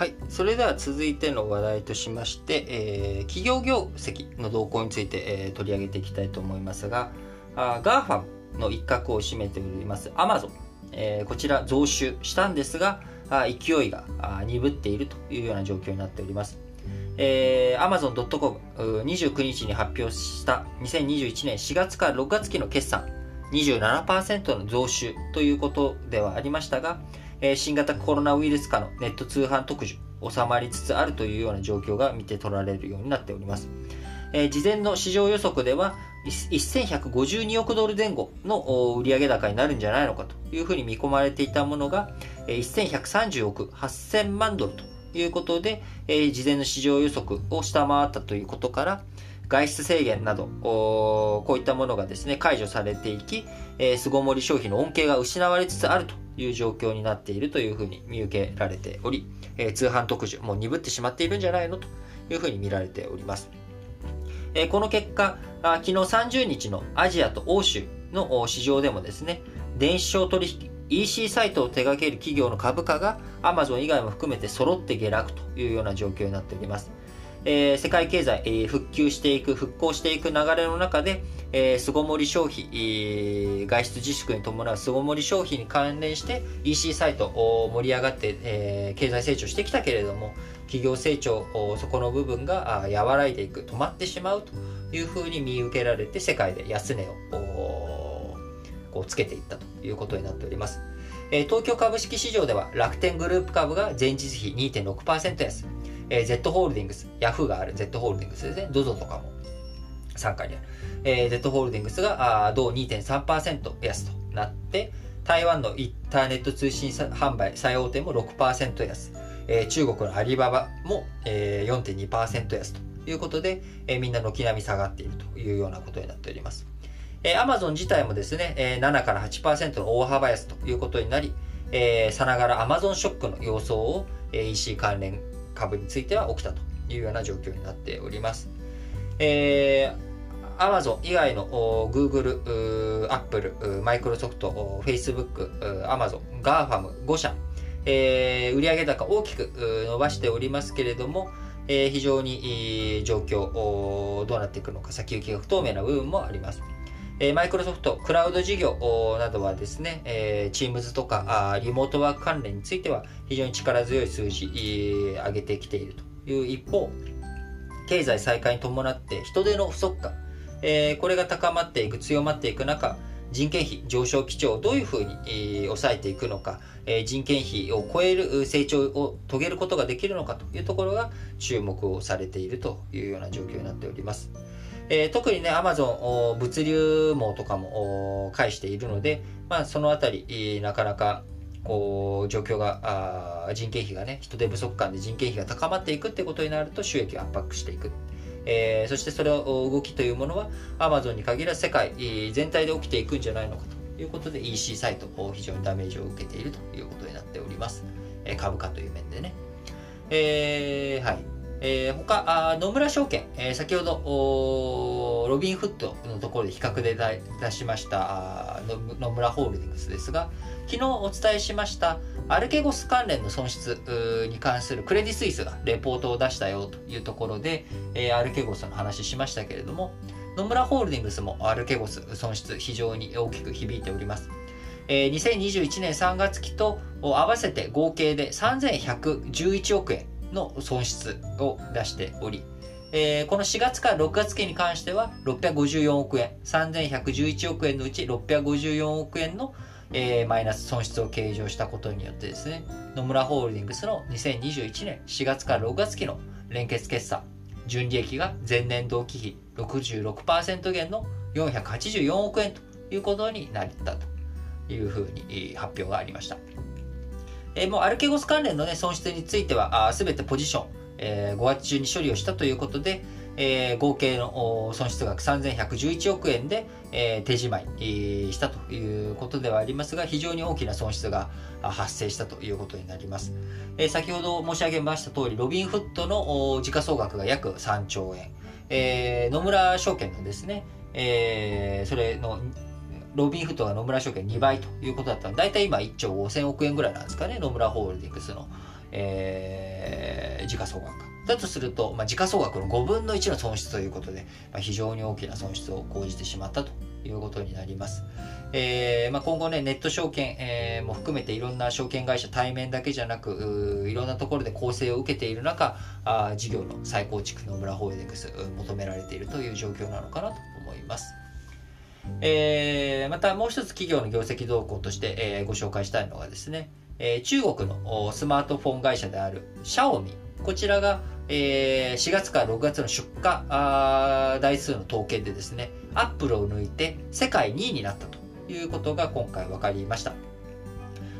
はい、それでは続いての話題としまして、えー企業業績の動向について、えー取り上げていきたいと思いますが、GAFAM の一角を占めております Amazon、えーこちら増収したんですが、勢いが鈍っているというような状況になっております。えー、Amazon.com29 日に発表した2021年4月から6月期の決算27%の増収ということではありましたが、え新型コロナウイルス化のネット通販特需収まりつつあるというような状況が見て取られるようになっております。え事前の市場予測では1152億ドル前後の売上高になるんじゃないのかというふうに見込まれていたものが1130億8000万ドルということで、え事前の市場予測を下回ったということから外出制限などこういったものがですね解除されていき、え巣ごもり消費の恩恵が失われつつあるという状況になっているというふうに見受けられており、えー通販特需もう鈍ってしまっているんじゃないのというふうに見られております。えーこの結果あ昨日30日のアジアと欧州の市場でもですね電子商取引 EC サイトを手掛ける企業の株価が Amazon 以外も含めて揃って下落というような状況になっております。えー世界経済、えー復旧していく、復興していく流れの中で、えー巣ごもり消費、えー外出自粛に伴う巣ごもり消費に関連して EC サイトお盛り上がって、えー経済成長してきたけれども、企業成長、そこの部分が和らいでいく、止まってしまうというふうに見受けられて、世界で安値をこうつけていったということになっております。え東京株式市場では楽天グループ株が前日比2.6%安、えー Z ホールディングス、ヤフーがある Z ホールディングスですね、ZOZO とかも。参加にある、えー Z ホールディングスがあー同2.3%安となって、台湾のインターネット通信販売最大手も6%安、えー中国のアリババも、えー4.2%安ということで、えーみんな軒並み下がっているというようなことになっております。えー、Amazon 自体もですね、えー7から8%の大幅安ということになり、えーさながら Amazon ショックの様相を、えー EC 関連株については起きたというような状況になっております。えー Amazon 以外の Google、Apple、Microsoft、Facebook、Amazon、GAFAM、5社、えー売上高大きく伸ばしておりますけれども、えー非常に状況どうなっていくのか先行きが不透明な部分もあります。えーマイクロソフトクラウド事業などはですね、えー、Teams とかリモートワーク関連については非常に力強い数字、え上げてきているという一方、経済再開に伴って人手の不足感、えこれが高まっていく、強まっていく中、人件費上昇基調をどういうふうに、抑えていくのか、え人件費を超える成長を遂げることができるのかというところが注目をされているというような状況になっております。えー特にね、アマゾン物流網とかも介しているので、まあ、そのあたり、なかなかこう状況があ人件費がね人手不足感で人件費が高まっていくってことになると収益を圧迫していく、えーそしてそれを動きというものはアマゾンに限らず世界全体で起きていくんじゃないのかということで EC サイト非常にダメージを受けているということになっております、えー株価という面でね。えーはい。えー他あ野村証券、えー先ほどおロビンフットのところで比較で出しましたあ野村ホールディングスですが昨日お伝えしましたアルケゴス関連の損失に関するクレディ・スイスがレポートを出したよというところで、えーアルケゴスの話しましたけれども野村ホールディングスもアルケゴス損失非常に大きく響いております。えー2021年3月期と合わせて合計で3111億円の損失を出しており、えーこの4月から6月期に関しては654億円、3111億円のうち654億円の、えーマイナス損失を計上したことによってですね、野村ホールディングスの2021年4月から6月期の連結決算、純利益が前年同期比66%減の484億円ということになったというふうに発表がありました。えーもうアルケゴス関連の、ね、損失についてはすべてポジション、えー5月中に処理をしたということで、えー合計の損失額3111億円で、えー手仕舞い、えーしたということではありますが非常に大きな損失が発生したということになります、えー先ほど申し上げました通りロビンフットの時価総額が約3兆円、えー野村証券のですね、えーそれのロビンフットが野村証券2倍ということだったので、大体今1兆5000億円ぐらいなんですかね、野村ホールディングスの、えー、時価総額だとすると、まあ、時価総額の5分の1の損失ということで、まあ、非常に大きな損失を講じてしまったということになります。えーまあ、今後ね、ネット証券、えー、も含めていろんな証券会社、対面だけじゃなく、いろんなところで構成を受けている中、あ事業の再構築の村ホールディングス、求められているという状況なのかなと思います。えー、またもう一つ企業の業績動向として、えー、ご紹介したいのがですね、えー、中国のスマートフォン会社であるシャオミ。こちらが、えー、4月から6月の出荷台数の統計でですね、アップルを抜いて世界2位になったということが今回分かりました。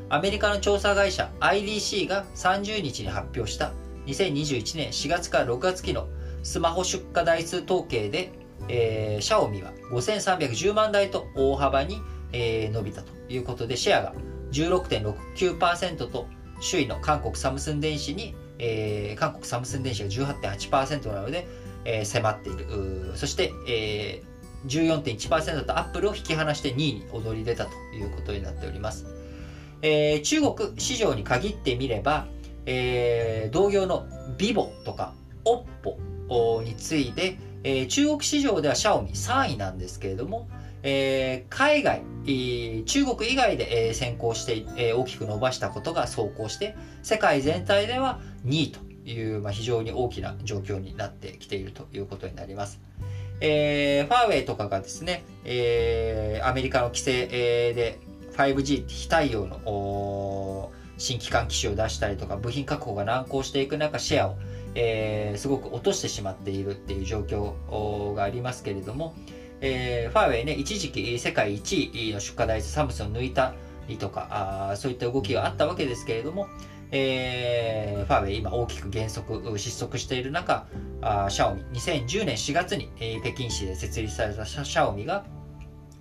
アメリカの調査会社 IDC が30日に発表した2021年4月から6月期のスマホ出荷台数統計で、えー、シャオミは5310万台と大幅に、えー、伸びたということでシェアが16.69%と首位の韓国サムスン電子にえー、韓国サムスン電子が18.8%なので、えー、迫っている。そして、えー、14.1%とアップルを引き離して2位に躍り出たということになっております。えー、中国市場に限ってみれば、えー、同業の vivo とか oppo について、えー、中国市場ではシャオミ3位なんですけれども、えー、海外、中国以外で、えー、先行して、えー、大きく伸ばしたことが走行して、世界全体では2位という、まあ、非常に大きな状況になってきているということになります。えー、ファーウェイとかがですね、えー、アメリカの規制、えー、で 5G 非対応の新規管機種を出したりとか、部品確保が難航していく中、シェアを、えー、すごく落としてしまっているっていう状況がありますけれども、えー、ファーウェイね、一時期世界1位の出荷台数サムスンを抜いたりとか、あそういった動きがあったわけですけれども、えー、ファーウェイ今大きく減速、失速している中、あシャオミ、2010年4月に、えー、北京市で設立されたシャオミが、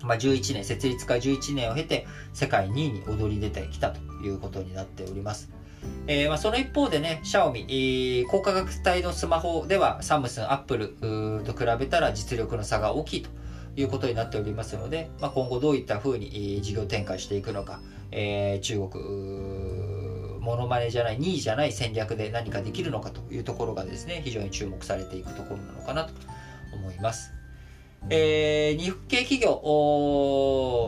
まあ、11年、設立から11年を経て世界2位に躍り出てきたということになっております。えーまあ、その一方でね、シャオミ、えー、高価格帯のスマホではサムスン、アップルと比べたら実力の差が大きいということになっておりますので、まあ、今後どういったふうに事業展開していくのか、えー、中国、モノマネじゃない、2位じゃない戦略で何かできるのかというところがですね、非常に注目されていくところなのかなと思います。えー、日系企業、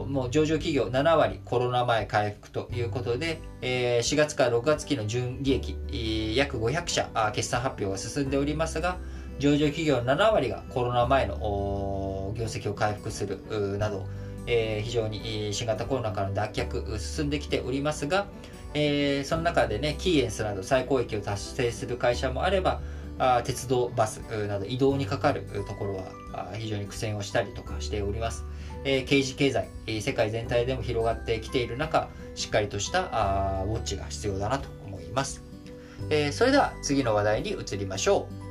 もう上場企業7割コロナ前回復ということで、えー、4月から6月期の純利益、約500社決算発表が進んでおりますが、上場企業7割がコロナ前の業績を回復するなど、えー、非常に新型コロナからの脱却進んできておりますが、えー、その中でね、キーエンスなど最高益を達成する会社もあれば、あ鉄道、バスなど移動にかかるところは非常に苦戦をしたりとかしております。え、刑事経済、世界全体でも広がってきている中、しっかりとしたあウォッチが必要だなと思います。え、それでは次の話題に移りましょう。